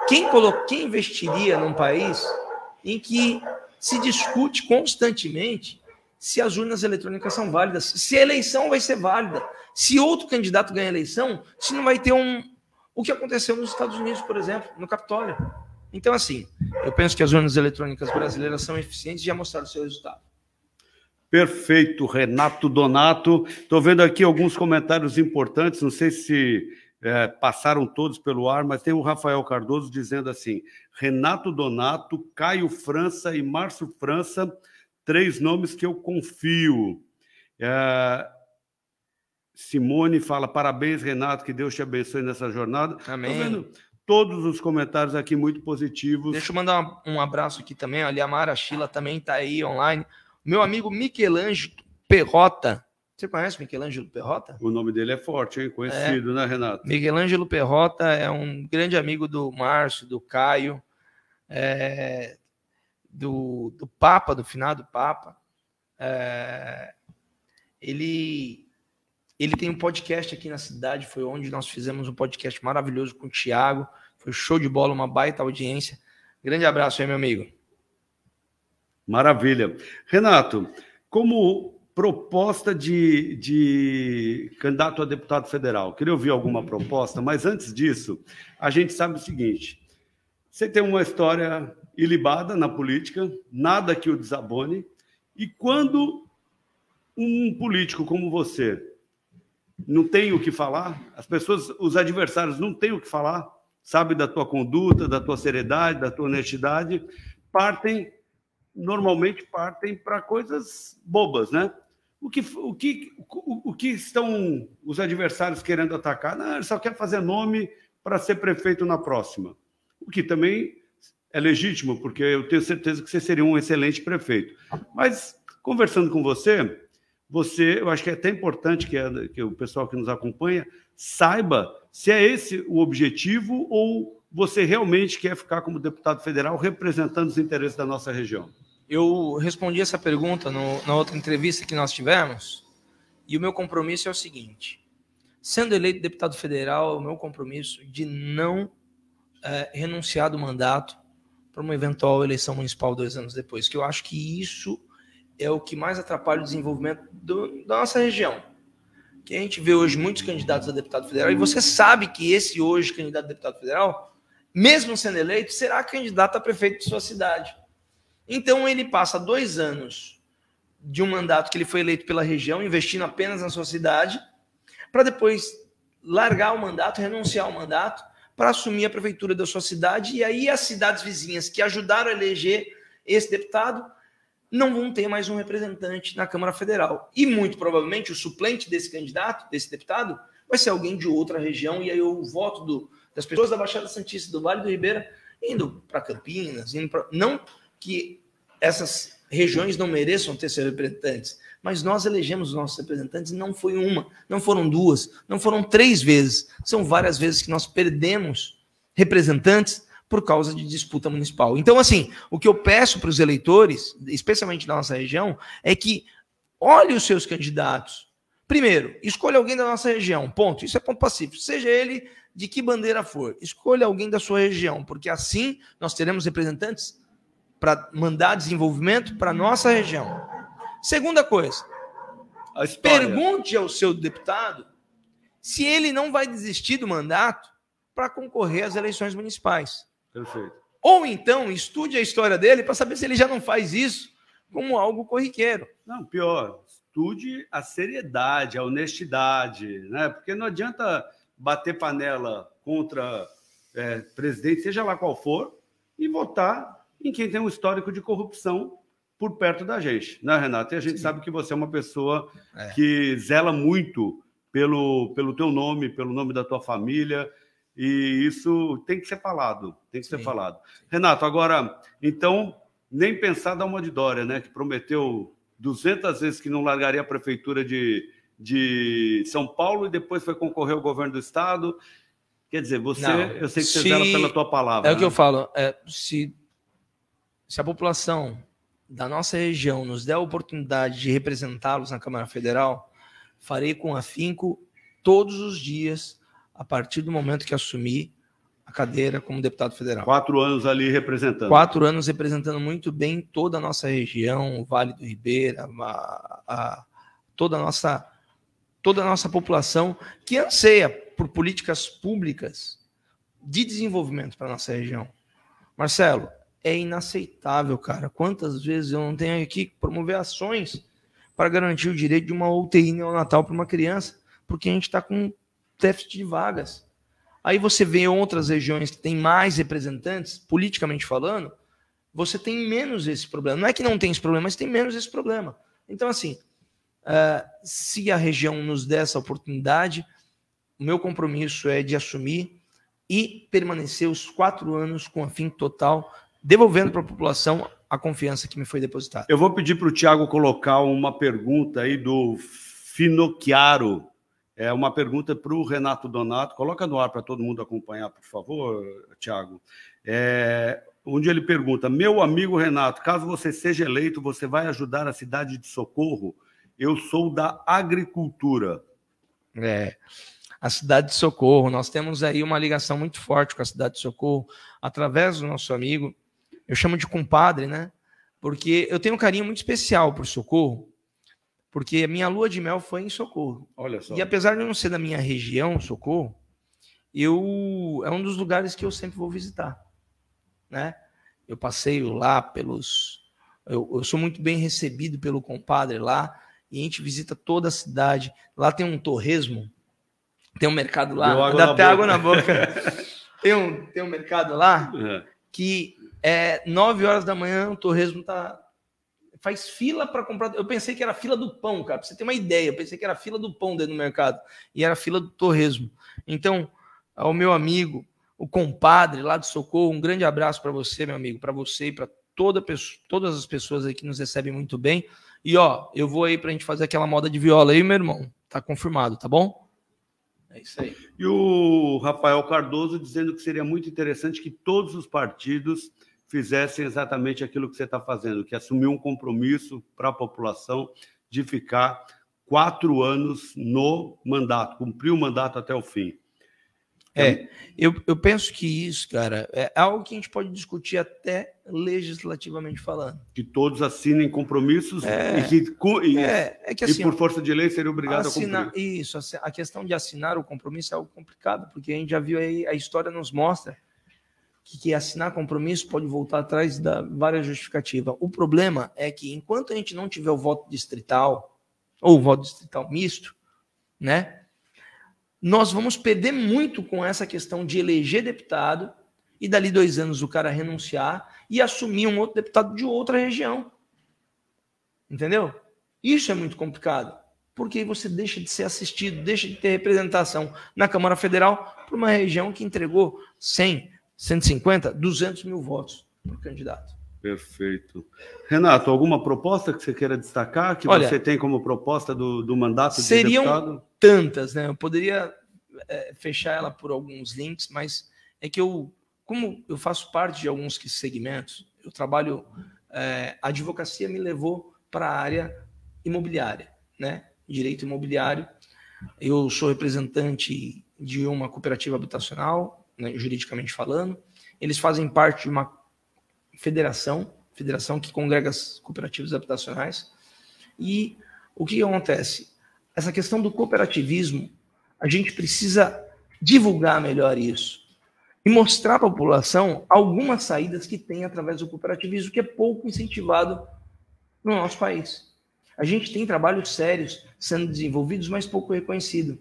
quem, colo... quem investiria num país em que se discute constantemente se as urnas eletrônicas são válidas, se a eleição vai ser válida, se outro candidato ganha a eleição, se não vai ter um, o que aconteceu nos Estados Unidos, por exemplo, no Capitólio. Então, assim, eu penso que as urnas eletrônicas brasileiras são eficientes e já mostraram seu resultado. Perfeito, Renato Donato. Estou vendo aqui alguns comentários importantes, não sei se é, passaram todos pelo ar, mas tem o Rafael Cardoso dizendo assim: Renato Donato, Caio França e Márcio França, três nomes que eu confio. É, Simone fala: parabéns, Renato, que Deus te abençoe nessa jornada. Amém. Vendo, todos os comentários aqui muito positivos. Deixa eu mandar um, abraço aqui também. Ali a Mara Sheila também está aí online. Meu amigo Michelangelo Perrota. Você conhece Michelangelo Perrota? O nome dele é forte, hein? Conhecido, é. né, Renato? Michelangelo Perrota é um grande amigo do Márcio, do Caio, é, do, do Papa, do finado Papa. É, ele, ele tem um podcast aqui na cidade, foi onde nós fizemos um podcast maravilhoso com o Thiago. Foi show de bola, uma baita audiência. Grande abraço aí, meu amigo. Maravilha. Renato, como proposta de, de candidato a deputado federal, queria ouvir alguma proposta, mas antes disso, a gente sabe o seguinte: você tem uma história ilibada na política, nada que o desabone, e quando um político como você não tem o que falar, as pessoas, os adversários não têm o que falar, sabe da tua conduta, da tua seriedade, da tua honestidade, partem normalmente partem para coisas bobas, né? O que, o, que, o, o, que estão os adversários querendo atacar? Não, ele só quer fazer nome para ser prefeito na próxima. O que também é legítimo, porque eu tenho certeza que você seria um excelente prefeito. Mas, conversando com você, você, eu acho que é até importante que, é, que o pessoal que nos acompanha saiba se é esse o objetivo ou você realmente quer ficar como deputado federal representando os interesses da nossa região. Eu respondi essa pergunta no, na outra entrevista que nós tivemos, e o meu compromisso é o seguinte: sendo eleito deputado federal, o meu compromisso de não é, renunciar do mandato para uma eventual eleição municipal dois anos depois, que eu acho que isso é o que mais atrapalha o desenvolvimento do, da nossa região. Que a gente vê hoje muitos candidatos a deputado federal, e você sabe que esse hoje candidato a deputado federal, mesmo sendo eleito, será candidato a prefeito de sua cidade. Então ele passa dois anos de um mandato que ele foi eleito pela região, investindo apenas na sua cidade, para depois largar o mandato, renunciar ao mandato, para assumir a prefeitura da sua cidade, e aí as cidades vizinhas que ajudaram a eleger esse deputado não vão ter mais um representante na Câmara Federal. E muito provavelmente o suplente desse candidato, desse deputado, vai ser alguém de outra região, e aí o voto do, das pessoas da Baixada Santista do Vale do Ribeira indo para Campinas, indo para. Não que essas regiões não mereçam ter seus representantes, mas nós elegemos os nossos representantes e não foi uma, não foram duas, não foram três vezes, são várias vezes que nós perdemos representantes por causa de disputa municipal. Então, assim, o que eu peço para os eleitores, especialmente da nossa região, é que olhe os seus candidatos. Primeiro, escolha alguém da nossa região, ponto. Isso é ponto pacífico. Seja ele de que bandeira for, escolha alguém da sua região, porque assim nós teremos representantes para mandar desenvolvimento para nossa região. Segunda coisa, pergunte ao seu deputado se ele não vai desistir do mandato para concorrer às eleições municipais. Perfeito. Ou então estude a história dele para saber se ele já não faz isso como algo corriqueiro. Não, pior, estude a seriedade, a honestidade, né? Porque não adianta bater panela contra é, presidente, seja lá qual for, e votar em quem tem um histórico de corrupção por perto da gente, né, Renato? E a gente Sim. sabe que você é uma pessoa é. que zela muito pelo, pelo teu nome, pelo nome da tua família, e isso tem que ser falado, tem que ser Sim. falado. Renato, agora, então, nem pensar da uma de Dória, né, que prometeu 200 vezes que não largaria a prefeitura de, de São Paulo e depois foi concorrer ao governo do estado. Quer dizer, você, não, eu sei que você se, zela pela tua palavra. É né? o que eu falo, é, se se a população da nossa região nos der a oportunidade de representá-los na Câmara Federal, farei com afinco todos os dias, a partir do momento que assumir a cadeira como deputado federal. Quatro anos ali representando. Quatro anos representando muito bem toda a nossa região, o Vale do Ribeira, a, a, toda a nossa toda a nossa população que anseia por políticas públicas de desenvolvimento para a nossa região. Marcelo, é inaceitável, cara. Quantas vezes eu não tenho aqui que promover ações para garantir o direito de uma UTI neonatal para uma criança, porque a gente está com déficit de vagas. Aí você vê outras regiões que tem mais representantes, politicamente falando, você tem menos esse problema. Não é que não tem esse problema, mas tem menos esse problema. Então, assim, uh, se a região nos der essa oportunidade, o meu compromisso é de assumir e permanecer os quatro anos com a fim total, devolvendo para a população a confiança que me foi depositada. Eu vou pedir para o Tiago colocar uma pergunta aí do Finocchiaro. É uma pergunta para o Renato Donato. Coloca no ar para todo mundo acompanhar, por favor, Tiago. É, onde ele pergunta: Meu amigo Renato, caso você seja eleito, você vai ajudar a cidade de Socorro? Eu sou da agricultura. É, a cidade de Socorro. Nós temos aí uma ligação muito forte com a cidade de Socorro, através do nosso amigo. Eu chamo de compadre, né? Porque eu tenho um carinho muito especial por Socorro, porque a minha lua de mel foi em Socorro. Olha só. E apesar de não ser da minha região, Socorro, eu é um dos lugares que eu sempre vou visitar, né? Eu passeio lá pelos eu, eu sou muito bem recebido pelo compadre lá e a gente visita toda a cidade. Lá tem um torresmo, tem um mercado lá, dá até boca. água na boca. (laughs) tem, um, tem um mercado lá é. que é 9 horas da manhã, o torresmo tá faz fila para comprar. Eu pensei que era fila do pão, cara. Pra você ter uma ideia, eu pensei que era fila do pão dentro do mercado e era fila do torresmo. Então, ao meu amigo, o compadre lá de Socorro, um grande abraço para você, meu amigo, para você e para toda todas as pessoas aí que nos recebem muito bem. E ó, eu vou aí para a gente fazer aquela moda de viola aí, meu irmão. Tá confirmado, tá bom? É isso aí. E o Rafael Cardoso dizendo que seria muito interessante que todos os partidos fizessem exatamente aquilo que você está fazendo, que é assumir um compromisso para a população de ficar quatro anos no mandato, cumprir o mandato até o fim. É, eu, eu penso que isso, cara, é algo que a gente pode discutir até legislativamente falando. Que todos assinem compromissos é, e, que, e, é, é que assim, e por força de lei seriam obrigados assinar, a cumprir. Isso, a questão de assinar o compromisso é algo complicado, porque a gente já viu aí, a história nos mostra que, que assinar compromisso pode voltar atrás da várias justificativas. O problema é que enquanto a gente não tiver o voto distrital, ou o voto distrital misto, né? nós vamos perder muito com essa questão de eleger deputado e dali dois anos o cara renunciar e assumir um outro deputado de outra região. Entendeu? Isso é muito complicado, porque você deixa de ser assistido, deixa de ter representação na Câmara Federal para uma região que entregou 100, 150, 200 mil votos para o candidato. Perfeito. Renato, alguma proposta que você queira destacar, que Olha, você tem como proposta do, do mandato de seriam deputado? tantas, né? Eu poderia é, fechar ela por alguns links, mas é que eu, como eu faço parte de alguns segmentos, eu trabalho, é, a advocacia me levou para a área imobiliária, né? Direito imobiliário. Eu sou representante de uma cooperativa habitacional, né, juridicamente falando. Eles fazem parte de uma federação, federação que congrega as cooperativas habitacionais. E o que acontece? Essa questão do cooperativismo, a gente precisa divulgar melhor isso e mostrar a população algumas saídas que tem através do cooperativismo, que é pouco incentivado no nosso país. A gente tem trabalhos sérios sendo desenvolvidos, mas pouco reconhecido.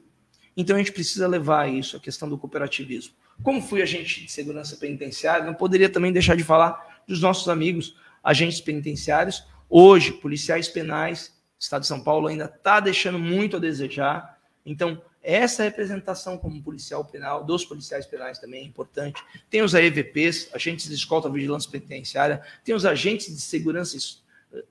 Então a gente precisa levar isso, a questão do cooperativismo. Como fui agente de segurança penitenciária, não poderia também deixar de falar dos nossos amigos agentes penitenciários. Hoje, policiais penais, o Estado de São Paulo ainda está deixando muito a desejar. Então, essa representação como policial penal, dos policiais penais também é importante. Tem os AEVPs, agentes de escolta vigilância penitenciária, tem os agentes de segurança,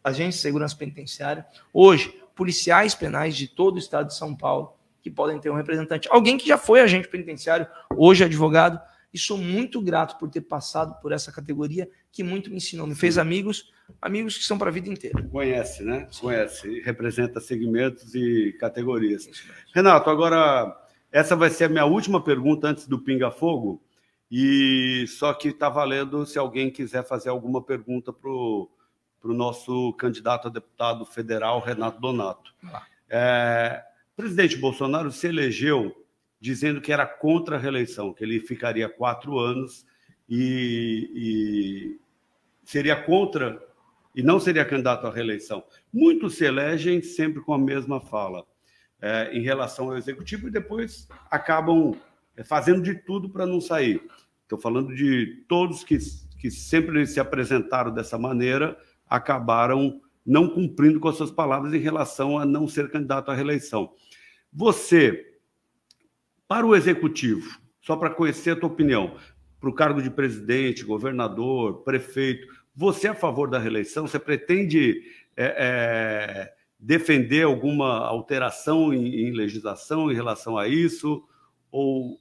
agentes de segurança penitenciária. Hoje, policiais penais de todo o estado de São Paulo que podem ter um representante. Alguém que já foi agente penitenciário, hoje é advogado, e sou muito grato por ter passado por essa categoria que muito me ensinou, me fez amigos, amigos que são para a vida inteira. Conhece, né? Sim. Conhece, representa segmentos e categorias. Renato, agora essa vai ser a minha última pergunta antes do Pinga Fogo, e só que está valendo se alguém quiser fazer alguma pergunta para o nosso candidato a deputado federal, Renato Donato. É, o presidente Bolsonaro se elegeu dizendo que era contra a reeleição, que ele ficaria quatro anos e, e seria contra e não seria candidato à reeleição. Muitos se elegem sempre com a mesma fala é, em relação ao executivo e depois acabam é, fazendo de tudo para não sair. Estou falando de todos que, que sempre se apresentaram dessa maneira, acabaram não cumprindo com as suas palavras em relação a não ser candidato à reeleição. Você para o executivo, só para conhecer a tua opinião, para o cargo de presidente, governador, prefeito, você é a favor da reeleição? Você pretende é, é, defender alguma alteração em, em legislação em relação a isso? Ou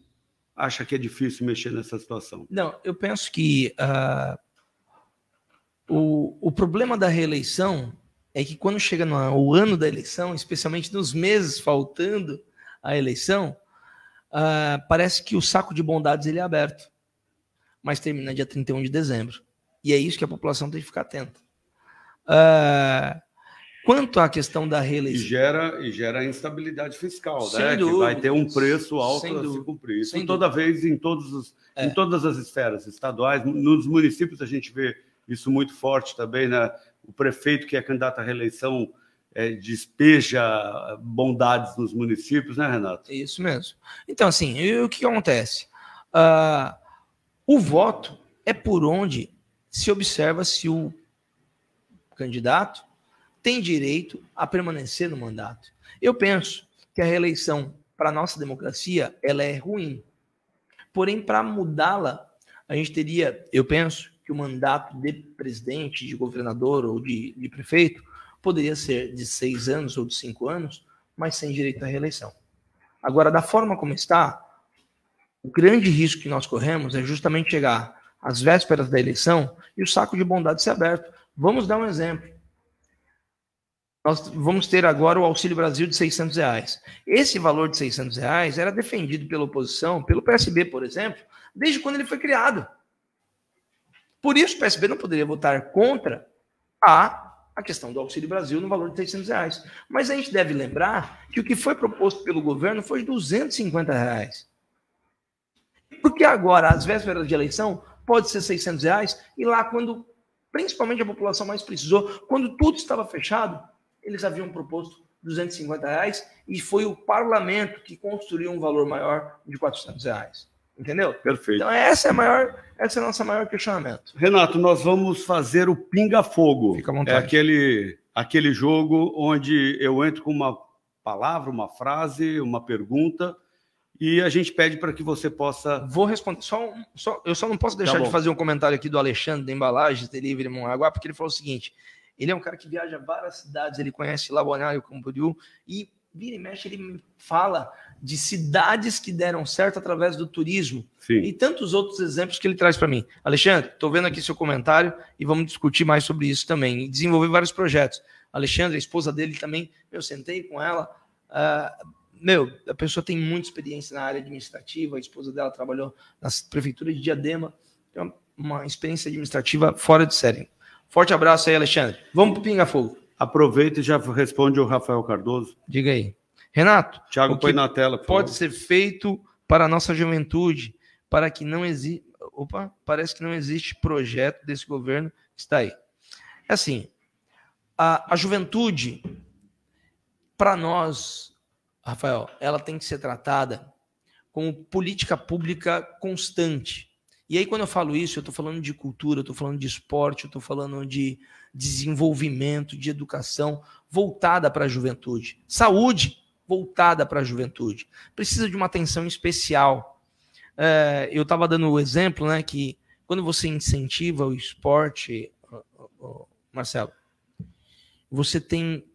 acha que é difícil mexer nessa situação? Não, eu penso que uh, o, o problema da reeleição é que quando chega no o ano da eleição, especialmente nos meses faltando a eleição, uh, parece que o saco de bondades ele é aberto, mas termina dia 31 de dezembro. E é isso que a população tem que ficar atenta. Uh, quanto à questão da reeleição. E gera, e gera instabilidade fiscal, Sem né? Dúvidas. Que vai ter um preço alto a se cumprir. Isso toda dúvida. vez em, todos os, é. em todas as esferas estaduais. Nos municípios a gente vê isso muito forte também, né? O prefeito que é candidato à reeleição é, despeja bondades nos municípios, né, Renato? Isso mesmo. Então, assim, o que acontece? Uh, o voto é por onde se observa se o candidato tem direito a permanecer no mandato. Eu penso que a reeleição para a nossa democracia ela é ruim. Porém, para mudá-la, a gente teria, eu penso, que o mandato de presidente, de governador ou de, de prefeito poderia ser de seis anos ou de cinco anos, mas sem direito à reeleição. Agora, da forma como está, o grande risco que nós corremos é justamente chegar às vésperas da eleição e o saco de bondade ser aberto. Vamos dar um exemplo. Nós vamos ter agora o Auxílio Brasil de 600 reais. Esse valor de 600 reais era defendido pela oposição, pelo PSB, por exemplo, desde quando ele foi criado. Por isso, o PSB não poderia votar contra a, a questão do Auxílio Brasil no valor de 600 reais. Mas a gente deve lembrar que o que foi proposto pelo governo foi de 250 reais. Porque agora, às vésperas de eleição, pode ser 600 reais, e lá quando, principalmente a população mais precisou, quando tudo estava fechado, eles haviam proposto 250 reais, e foi o parlamento que construiu um valor maior de 400 reais. Entendeu? Perfeito. Então essa é a maior, essa é a nossa maior questionamento. Renato, nós vamos fazer o pinga fogo. Fica à vontade. É aquele aquele jogo onde eu entro com uma palavra, uma frase, uma pergunta e a gente pede para que você possa. Vou responder. Só, só, eu só não posso deixar tá de fazer um comentário aqui do Alexandre da Embalagens Delivery Mongaguá, porque ele falou o seguinte: ele é um cara que viaja várias cidades, ele conhece lá Balneário Camboriú e vira e mexe, ele me fala de cidades que deram certo através do turismo Sim. e tantos outros exemplos que ele traz para mim. Alexandre, estou vendo aqui seu comentário e vamos discutir mais sobre isso também e desenvolver vários projetos. Alexandre, a esposa dele também, eu sentei com ela. Uh, meu, a pessoa tem muita experiência na área administrativa, a esposa dela trabalhou na prefeitura de Diadema, tem uma experiência administrativa fora de série. Forte abraço aí, Alexandre. Vamos para o Pinga Fogo. Aproveita e já responde o Rafael Cardoso. Diga aí. Renato, Tiago, põe na tela. Pode favor. ser feito para a nossa juventude, para que não exista. Opa, parece que não existe projeto desse governo que está aí. É assim, a, a juventude, para nós, Rafael, ela tem que ser tratada como política pública constante. E aí, quando eu falo isso, eu estou falando de cultura, estou falando de esporte, estou falando de desenvolvimento, de educação voltada para a juventude. Saúde voltada para a juventude. Precisa de uma atenção especial. É, eu estava dando o exemplo né, que quando você incentiva o esporte, Marcelo, você tem,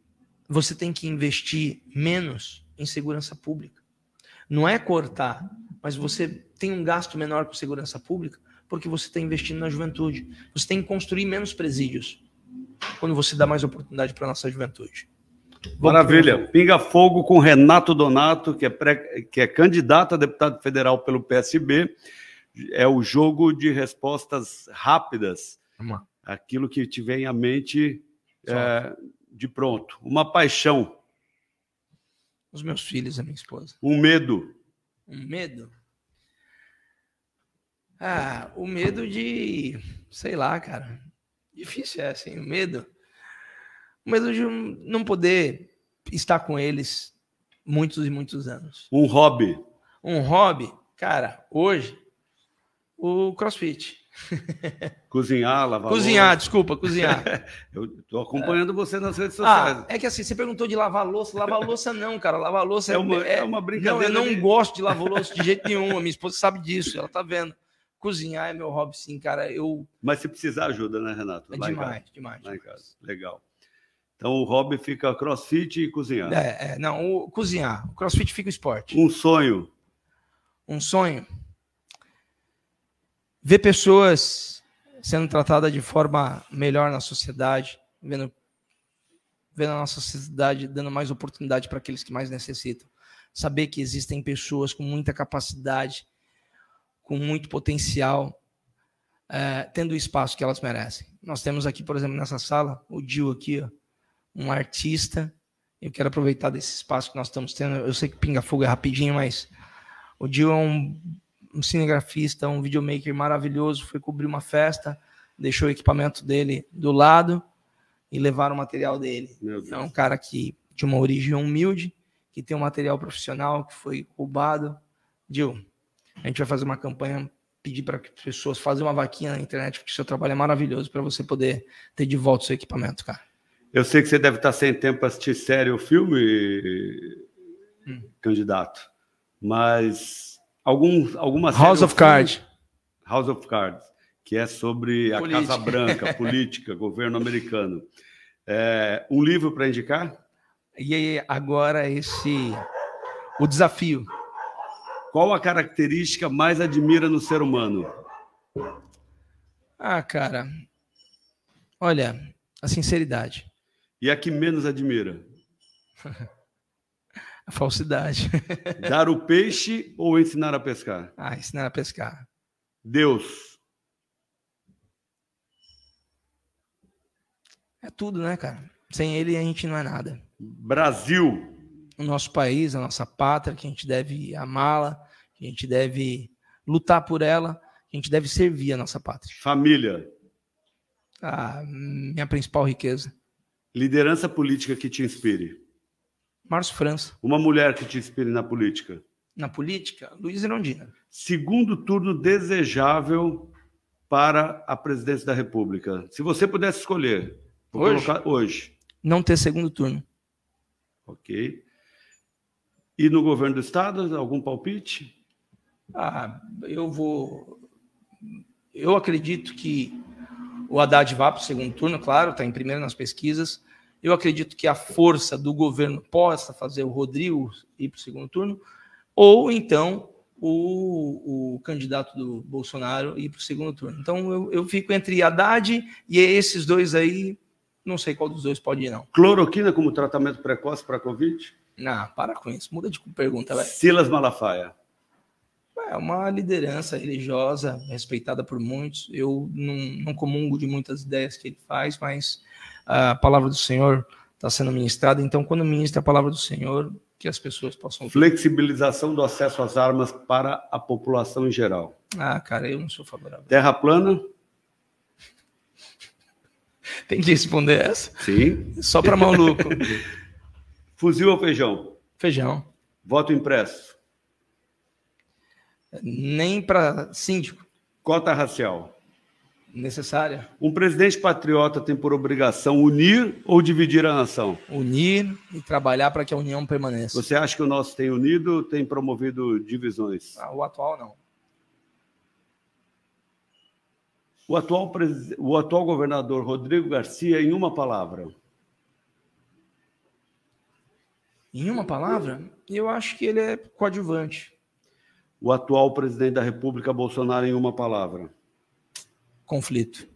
você tem que investir menos em segurança pública. Não é cortar, mas você tem um gasto menor com segurança pública porque você está investindo na juventude. Você tem que construir menos presídios quando você dá mais oportunidade para a nossa juventude. Vamos Maravilha. Pinga Fogo com Renato Donato, que é, pré, que é candidato a deputado federal pelo PSB. É o jogo de respostas rápidas. Aquilo que tiver em mente é, de pronto. Uma paixão. Os meus filhos, a minha esposa. Um medo. Um medo? Ah, o medo de, sei lá, cara. Difícil é assim, o medo. O medo de não poder estar com eles muitos e muitos anos. Um hobby. Um hobby, cara, hoje O CrossFit. (laughs) Cozinhar, lavar Cozinhar, louça. desculpa, cozinhar. (laughs) Eu tô acompanhando você nas redes sociais. Ah, é que assim, você perguntou de lavar louça. Lavar louça não, cara. Lavar louça É uma- é uma brincadeira Não, eu não de- gosto de lavar louça de jeito nenhum. A minha esposa sabe disso, ela tá vendo. Cozinhar é meu hobby, sim, cara. Eu. Mas se precisar ajuda, né, Renato? É Lá demais, demais. Lá casa. Legal. Então o hobby fica crossfit e cozinhar. É, é, não, o, cozinhar. O crossfit fica o esporte. Um sonho. Um sonho. Ver pessoas sendo tratadas de forma melhor na sociedade, vendo, vendo a nossa sociedade dando mais oportunidade para aqueles que mais necessitam. Saber que existem pessoas com muita capacidade, com muito potencial, é, tendo o espaço que elas merecem. Nós temos aqui, por exemplo, nessa sala, o Dil aqui, ó, um artista. Eu quero aproveitar desse espaço que nós estamos tendo. Eu sei que Pinga Fogo é rapidinho, mas o Dil é um, um cinegrafista, um videomaker maravilhoso. Foi cobrir uma festa, deixou o equipamento dele do lado e levaram o material dele. É um cara que de uma origem humilde, que tem um material profissional que foi roubado. Dil, a gente vai fazer uma campanha, pedir para que as pessoas façam uma vaquinha na internet, porque o seu trabalho é maravilhoso para você poder ter de volta o seu equipamento, cara. Eu sei que você deve estar sem tempo para assistir série ou filme, Hum. candidato. Mas algum, alguma série House ou of Cards. House of Cards, que é sobre a Política. Casa Branca, (laughs) política, governo americano. É, um livro para indicar? E aí, agora esse o desafio. Qual a característica mais admira no ser humano? Ah, cara. Olha, a sinceridade, E a que menos admira? (laughs) a falsidade. (laughs) Dar o peixe ou ensinar a pescar? ah, ensinar a pescar. Deus. É tudo, né, cara? Sem ele a gente não é nada. Brasil. O nosso país, a nossa pátria, que a gente deve amá-la, que a gente deve lutar por ela, que a gente deve servir a nossa pátria. Família. A minha principal riqueza. Liderança política que te inspire. Márcio França. Uma mulher que te inspire na política. Na política, Luiz Irondina. Segundo turno desejável para a presidência da República. Se você pudesse escolher. vou Hoje? colocar- hoje. Não ter segundo turno. Ok. E no governo do Estado, algum palpite? Ah, eu vou. Eu acredito que o Haddad vá para o segundo turno, claro, está em primeiro nas pesquisas. Eu acredito que a força do governo possa fazer o Rodrigo ir para o segundo turno, ou então o, o candidato do Bolsonaro ir para o segundo turno. Então eu, eu fico entre Haddad e esses dois aí, não sei qual dos dois pode ir, não. Cloroquina como tratamento precoce para a Covid? Não, para com isso, muda de pergunta, velho. Silas Malafaia. É uma liderança religiosa respeitada por muitos. Eu não, não comungo de muitas ideias que ele faz, mas a palavra do Senhor está sendo ministrada. Então, quando ministra a palavra do Senhor, que as pessoas possam. Flexibilização do acesso às armas para a população em geral. Ah, cara, eu não sou favorável. Terra plana? (laughs) Tem que responder essa. Sim. Só para maluco. (laughs) Fuzil ou feijão? Feijão. Voto impresso. Nem para síndico. Cota racial. Necessária. Um presidente patriota tem por obrigação unir ou dividir a nação? Unir e trabalhar para que a união permaneça. Você acha que o nosso tem unido ou tem promovido divisões? Ah, o atual não. O atual, o atual governador Rodrigo Garcia, em uma palavra. Em uma palavra, eu acho que ele é coadjuvante. O atual presidente da República, Bolsonaro, em uma palavra. Conflito.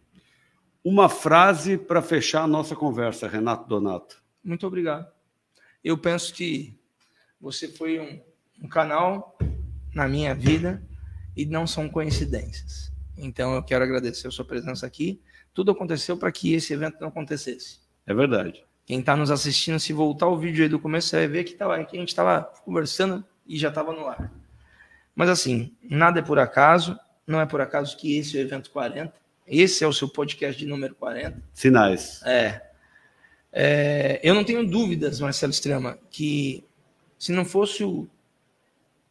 Uma frase para fechar a nossa conversa, Renato Donato. Muito obrigado. Eu penso que você foi um, um canal na minha vida e não são coincidências. Então eu quero agradecer a sua presença aqui. Tudo aconteceu para que esse evento não acontecesse. É verdade. Quem está nos assistindo, se voltar o vídeo aí do começo, você vai ver que, tava, que a gente estava conversando e já estava no ar. Mas assim, nada é por acaso. Não é por acaso que esse é o evento 40. Esse é o seu podcast de número 40. Sinais. É. É, eu não tenho dúvidas, Marcelo Estrema, que se não fosse o,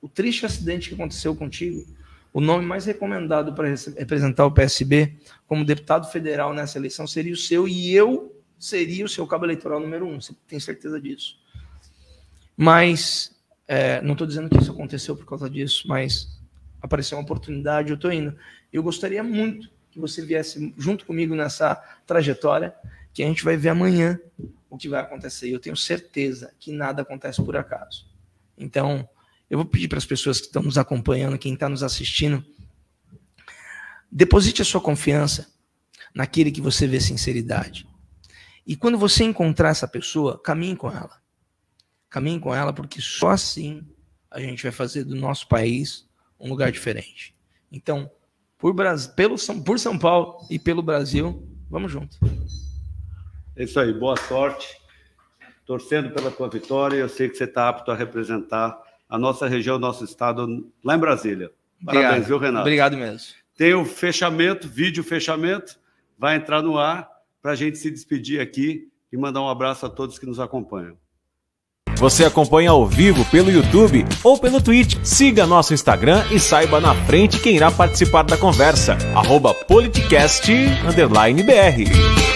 o triste acidente que aconteceu contigo, o nome mais recomendado para representar o PSB como deputado federal nessa eleição seria o seu e eu seria o seu cabo eleitoral número um. Você tem certeza disso? Mas é, não estou dizendo que isso aconteceu por causa disso, mas apareceu uma oportunidade, eu estou indo. Eu gostaria muito que você viesse junto comigo nessa trajetória, que a gente vai ver amanhã o que vai acontecer. Eu tenho certeza que nada acontece por acaso. Então, eu vou pedir para as pessoas que estão nos acompanhando, quem está nos assistindo, deposite a sua confiança naquele que você vê sinceridade. E quando você encontrar essa pessoa, caminhe com ela. Caminhe com ela, porque só assim a gente vai fazer do nosso país um lugar diferente. Então, por, Brasil, pelo, por São Paulo e pelo Brasil, vamos junto. É isso aí, boa sorte. Torcendo pela tua vitória, eu sei que você está apto a representar a nossa região, nosso estado lá em Brasília. Parabéns, Obrigado. viu, Renato? Obrigado mesmo. Tem o fechamento, vídeo fechamento, vai entrar no ar para a gente se despedir aqui e mandar um abraço a todos que nos acompanham. Você acompanha ao vivo pelo YouTube ou pelo Twitch. Siga nosso Instagram e saiba na frente quem irá participar da conversa. Arroba politicast_br.